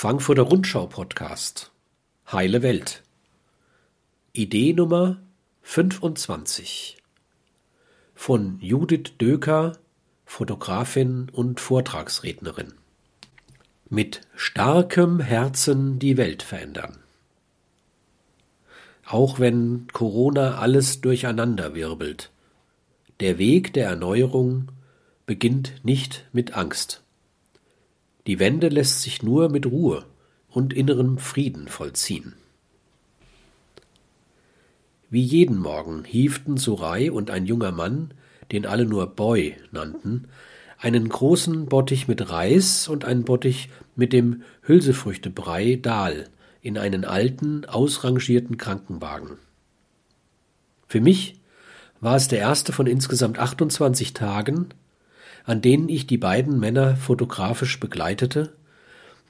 Frankfurter Rundschau Podcast Heile Welt Idee Nummer 25 von Judith Döker, Fotografin und Vortragsrednerin. Mit starkem Herzen die Welt verändern. Auch wenn Corona alles durcheinander wirbelt, der Weg der Erneuerung beginnt nicht mit Angst. Die Wende lässt sich nur mit Ruhe und innerem Frieden vollziehen. Wie jeden Morgen hieften Surai und ein junger Mann, den alle nur Boy nannten, einen großen Bottich mit Reis und einen Bottich mit dem Hülsefrüchtebrei Dahl in einen alten, ausrangierten Krankenwagen. Für mich war es der erste von insgesamt 28 Tagen, an denen ich die beiden Männer fotografisch begleitete,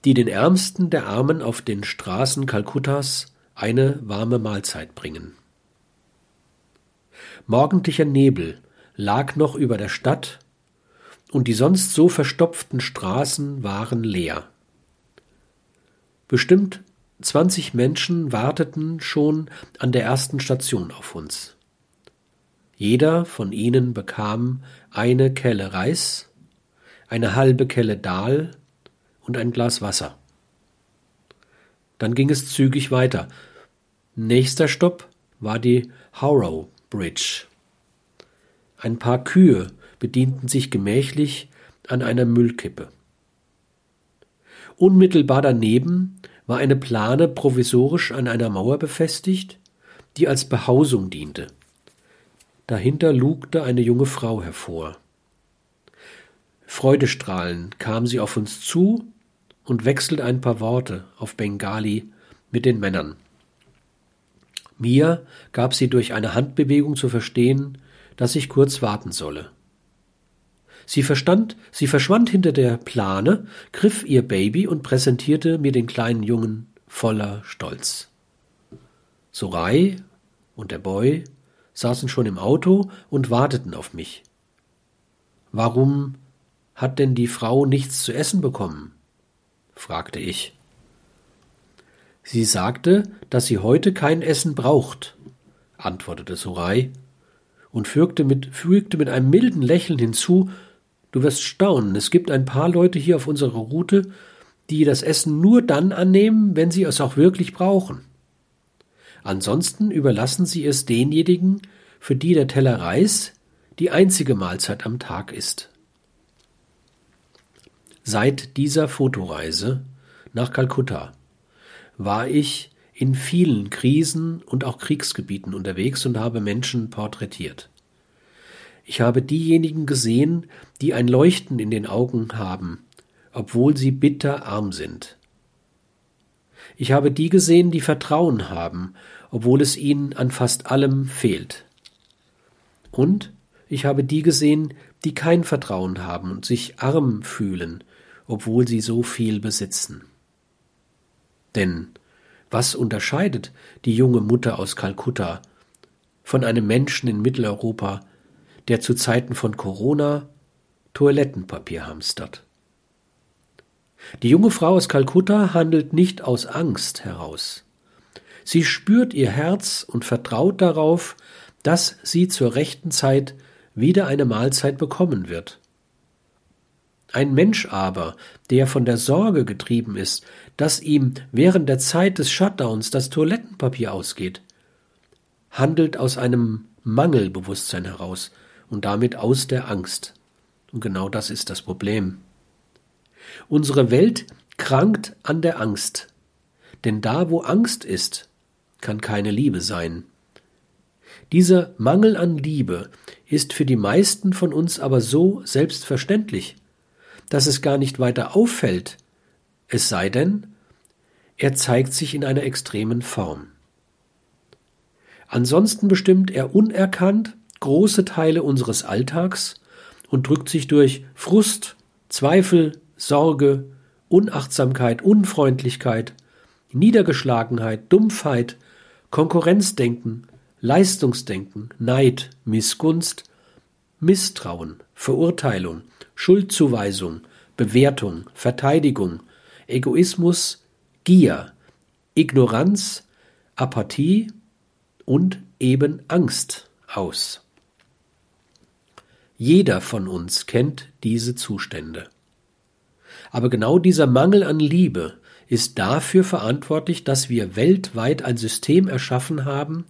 die den Ärmsten der Armen auf den Straßen Kalkuttas eine warme Mahlzeit bringen. Morgendlicher Nebel lag noch über der Stadt, und die sonst so verstopften Straßen waren leer. Bestimmt zwanzig Menschen warteten schon an der ersten Station auf uns. Jeder von ihnen bekam eine Kelle Reis, eine halbe Kelle Dahl und ein Glas Wasser. Dann ging es zügig weiter. Nächster Stopp war die Harrow Bridge. Ein paar Kühe bedienten sich gemächlich an einer Müllkippe. Unmittelbar daneben war eine Plane provisorisch an einer Mauer befestigt, die als Behausung diente. Dahinter lugte eine junge Frau hervor. Freudestrahlend kam sie auf uns zu und wechselte ein paar Worte auf Bengali mit den Männern. Mir gab sie durch eine Handbewegung zu verstehen, dass ich kurz warten solle. Sie verstand, sie verschwand hinter der Plane, griff ihr Baby und präsentierte mir den kleinen Jungen voller Stolz. Sorai und der Boy saßen schon im Auto und warteten auf mich. Warum hat denn die Frau nichts zu essen bekommen? fragte ich. Sie sagte, dass sie heute kein Essen braucht, antwortete Surai und fügte mit, fügte mit einem milden Lächeln hinzu, du wirst staunen, es gibt ein paar Leute hier auf unserer Route, die das Essen nur dann annehmen, wenn sie es auch wirklich brauchen. Ansonsten überlassen sie es denjenigen, für die der Teller Reis die einzige Mahlzeit am Tag ist. Seit dieser Fotoreise nach Kalkutta war ich in vielen Krisen und auch Kriegsgebieten unterwegs und habe Menschen porträtiert. Ich habe diejenigen gesehen, die ein Leuchten in den Augen haben, obwohl sie bitter arm sind. Ich habe die gesehen, die Vertrauen haben, obwohl es ihnen an fast allem fehlt. Und ich habe die gesehen, die kein Vertrauen haben und sich arm fühlen, obwohl sie so viel besitzen. Denn was unterscheidet die junge Mutter aus Kalkutta von einem Menschen in Mitteleuropa, der zu Zeiten von Corona Toilettenpapier hamstert? Die junge Frau aus Kalkutta handelt nicht aus Angst heraus. Sie spürt ihr Herz und vertraut darauf, dass sie zur rechten Zeit wieder eine Mahlzeit bekommen wird. Ein Mensch aber, der von der Sorge getrieben ist, dass ihm während der Zeit des Shutdowns das Toilettenpapier ausgeht, handelt aus einem Mangelbewusstsein heraus und damit aus der Angst. Und genau das ist das Problem. Unsere Welt krankt an der Angst, denn da, wo Angst ist, kann keine Liebe sein. Dieser Mangel an Liebe ist für die meisten von uns aber so selbstverständlich, dass es gar nicht weiter auffällt, es sei denn, er zeigt sich in einer extremen Form. Ansonsten bestimmt er unerkannt große Teile unseres Alltags und drückt sich durch Frust, Zweifel, Sorge, Unachtsamkeit, Unfreundlichkeit, Niedergeschlagenheit, Dumpfheit, Konkurrenzdenken, Leistungsdenken, Neid, Missgunst, Misstrauen, Verurteilung, Schuldzuweisung, Bewertung, Verteidigung, Egoismus, Gier, Ignoranz, Apathie und eben Angst aus. Jeder von uns kennt diese Zustände. Aber genau dieser Mangel an Liebe ist dafür verantwortlich, dass wir weltweit ein System erschaffen haben,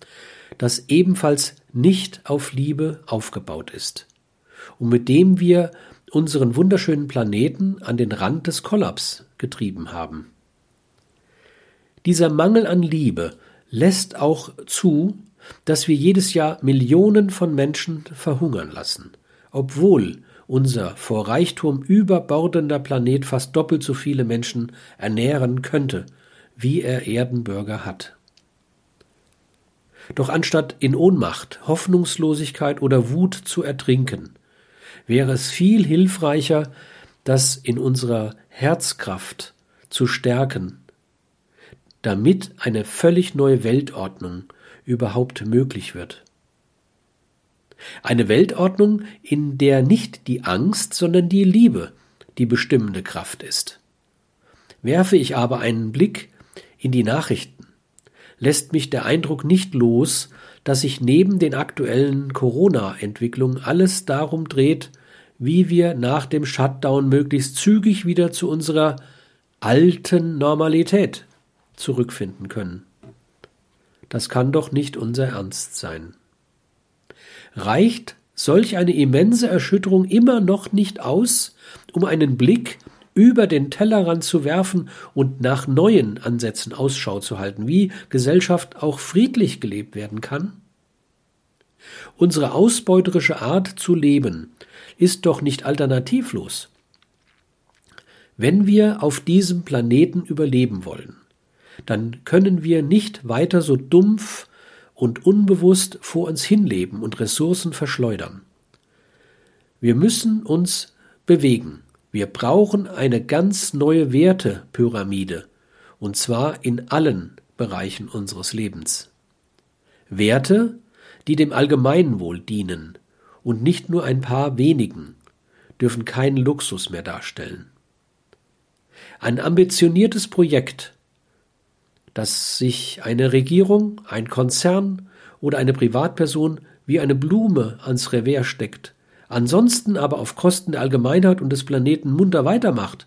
das ebenfalls nicht auf Liebe aufgebaut ist und mit dem wir unseren wunderschönen Planeten an den Rand des Kollaps getrieben haben. Dieser Mangel an Liebe lässt auch zu, dass wir jedes Jahr Millionen von Menschen verhungern lassen, obwohl unser vor Reichtum überbordender Planet fast doppelt so viele Menschen ernähren könnte, wie er Erdenbürger hat. Doch anstatt in Ohnmacht, Hoffnungslosigkeit oder Wut zu ertrinken, wäre es viel hilfreicher, das in unserer Herzkraft zu stärken, damit eine völlig neue Weltordnung überhaupt möglich wird. Eine Weltordnung, in der nicht die Angst, sondern die Liebe die bestimmende Kraft ist. Werfe ich aber einen Blick in die Nachrichten, lässt mich der Eindruck nicht los, dass sich neben den aktuellen Corona-Entwicklungen alles darum dreht, wie wir nach dem Shutdown möglichst zügig wieder zu unserer alten Normalität zurückfinden können. Das kann doch nicht unser Ernst sein. Reicht solch eine immense Erschütterung immer noch nicht aus, um einen Blick über den Tellerrand zu werfen und nach neuen Ansätzen Ausschau zu halten, wie Gesellschaft auch friedlich gelebt werden kann? Unsere ausbeuterische Art zu leben ist doch nicht alternativlos. Wenn wir auf diesem Planeten überleben wollen, dann können wir nicht weiter so dumpf und unbewusst vor uns hinleben und Ressourcen verschleudern. Wir müssen uns bewegen. Wir brauchen eine ganz neue Wertepyramide, und zwar in allen Bereichen unseres Lebens. Werte, die dem Allgemeinwohl dienen und nicht nur ein paar wenigen, dürfen keinen Luxus mehr darstellen. Ein ambitioniertes Projekt dass sich eine Regierung, ein Konzern oder eine Privatperson wie eine Blume ans Revers steckt, ansonsten aber auf Kosten der Allgemeinheit und des Planeten munter weitermacht,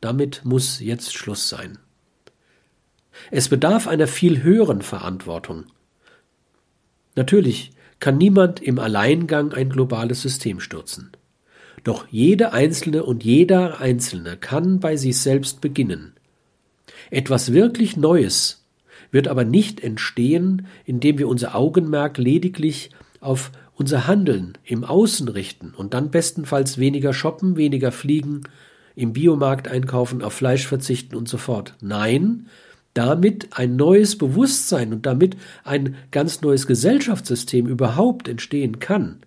damit muss jetzt Schluss sein. Es bedarf einer viel höheren Verantwortung. Natürlich kann niemand im Alleingang ein globales System stürzen. Doch jede Einzelne und jeder Einzelne kann bei sich selbst beginnen. Etwas wirklich Neues wird aber nicht entstehen, indem wir unser Augenmerk lediglich auf unser Handeln im Außen richten und dann bestenfalls weniger shoppen, weniger fliegen, im Biomarkt einkaufen, auf Fleisch verzichten und so fort. Nein, damit ein neues Bewusstsein und damit ein ganz neues Gesellschaftssystem überhaupt entstehen kann,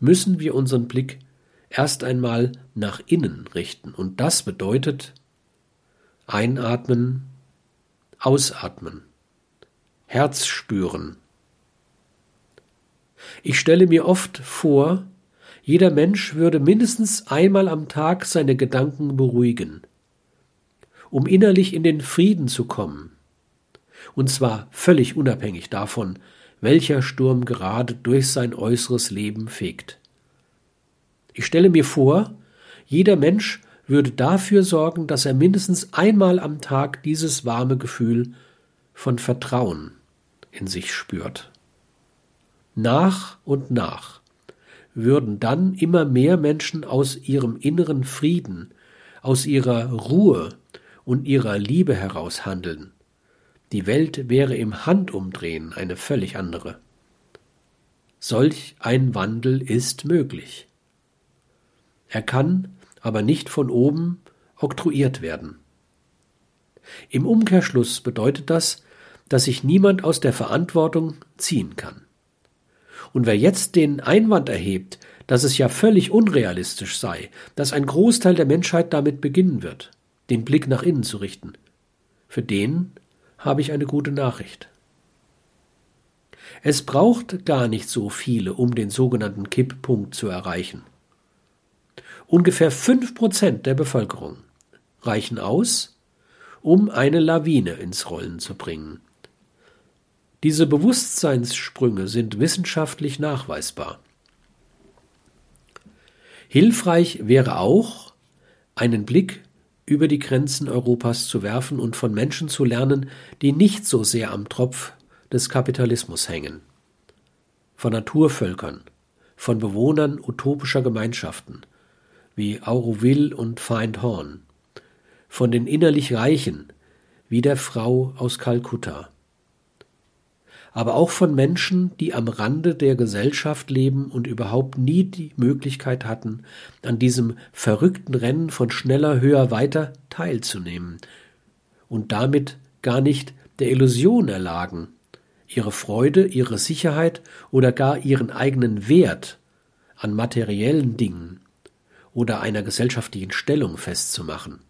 müssen wir unseren Blick erst einmal nach innen richten. Und das bedeutet Einatmen, ausatmen, Herz spüren. Ich stelle mir oft vor, jeder Mensch würde mindestens einmal am Tag seine Gedanken beruhigen, um innerlich in den Frieden zu kommen, und zwar völlig unabhängig davon, welcher Sturm gerade durch sein äußeres Leben fegt. Ich stelle mir vor, jeder Mensch würde dafür sorgen, dass er mindestens einmal am Tag dieses warme Gefühl von Vertrauen in sich spürt. Nach und nach würden dann immer mehr Menschen aus ihrem inneren Frieden, aus ihrer Ruhe und ihrer Liebe heraus handeln. Die Welt wäre im Handumdrehen eine völlig andere. Solch ein Wandel ist möglich. Er kann aber nicht von oben oktroyiert werden. Im Umkehrschluss bedeutet das, dass sich niemand aus der Verantwortung ziehen kann. Und wer jetzt den Einwand erhebt, dass es ja völlig unrealistisch sei, dass ein Großteil der Menschheit damit beginnen wird, den Blick nach innen zu richten, für den habe ich eine gute Nachricht. Es braucht gar nicht so viele, um den sogenannten Kipppunkt zu erreichen. Ungefähr fünf Prozent der Bevölkerung reichen aus, um eine Lawine ins Rollen zu bringen. Diese Bewusstseinssprünge sind wissenschaftlich nachweisbar. Hilfreich wäre auch, einen Blick über die Grenzen Europas zu werfen und von Menschen zu lernen, die nicht so sehr am Tropf des Kapitalismus hängen. Von Naturvölkern, von Bewohnern utopischer Gemeinschaften wie Auroville und Find Horn, von den innerlich Reichen wie der Frau aus Kalkutta, aber auch von Menschen, die am Rande der Gesellschaft leben und überhaupt nie die Möglichkeit hatten, an diesem verrückten Rennen von schneller, höher, weiter teilzunehmen und damit gar nicht der Illusion erlagen, ihre Freude, ihre Sicherheit oder gar ihren eigenen Wert an materiellen Dingen oder einer gesellschaftlichen Stellung festzumachen.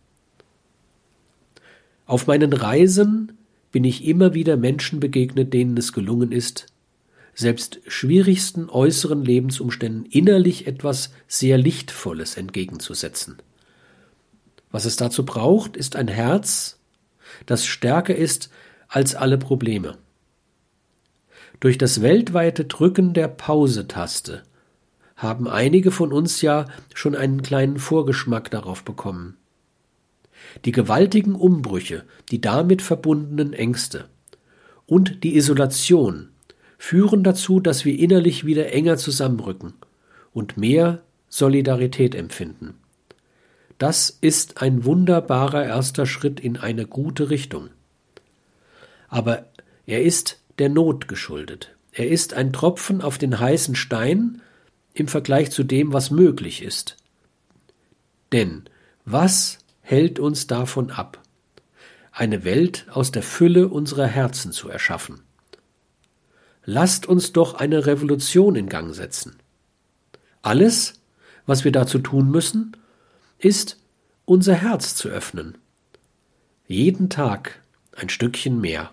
Auf meinen Reisen bin ich immer wieder Menschen begegnet, denen es gelungen ist, selbst schwierigsten äußeren Lebensumständen innerlich etwas sehr Lichtvolles entgegenzusetzen. Was es dazu braucht, ist ein Herz, das stärker ist als alle Probleme. Durch das weltweite Drücken der Pause-Taste haben einige von uns ja schon einen kleinen Vorgeschmack darauf bekommen. Die gewaltigen Umbrüche, die damit verbundenen Ängste und die Isolation führen dazu, dass wir innerlich wieder enger zusammenrücken und mehr Solidarität empfinden. Das ist ein wunderbarer erster Schritt in eine gute Richtung. Aber er ist der Not geschuldet. Er ist ein Tropfen auf den heißen Stein im Vergleich zu dem, was möglich ist. Denn was hält uns davon ab, eine Welt aus der Fülle unserer Herzen zu erschaffen. Lasst uns doch eine Revolution in Gang setzen. Alles, was wir dazu tun müssen, ist, unser Herz zu öffnen. Jeden Tag ein Stückchen mehr.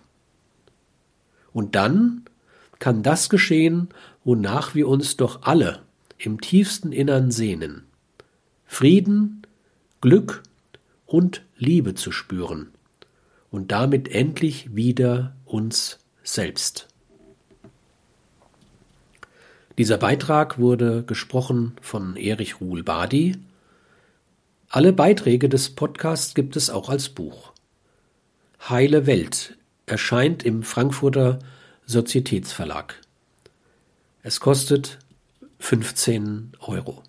Und dann kann das geschehen, wonach wir uns doch alle im tiefsten Innern sehnen. Frieden, Glück und Liebe zu spüren und damit endlich wieder uns selbst. Dieser Beitrag wurde gesprochen von Erich Ruhl Badi. Alle Beiträge des Podcasts gibt es auch als Buch. Heile Welt erscheint im Frankfurter Sozietätsverlag. Es kostet 15 Euro.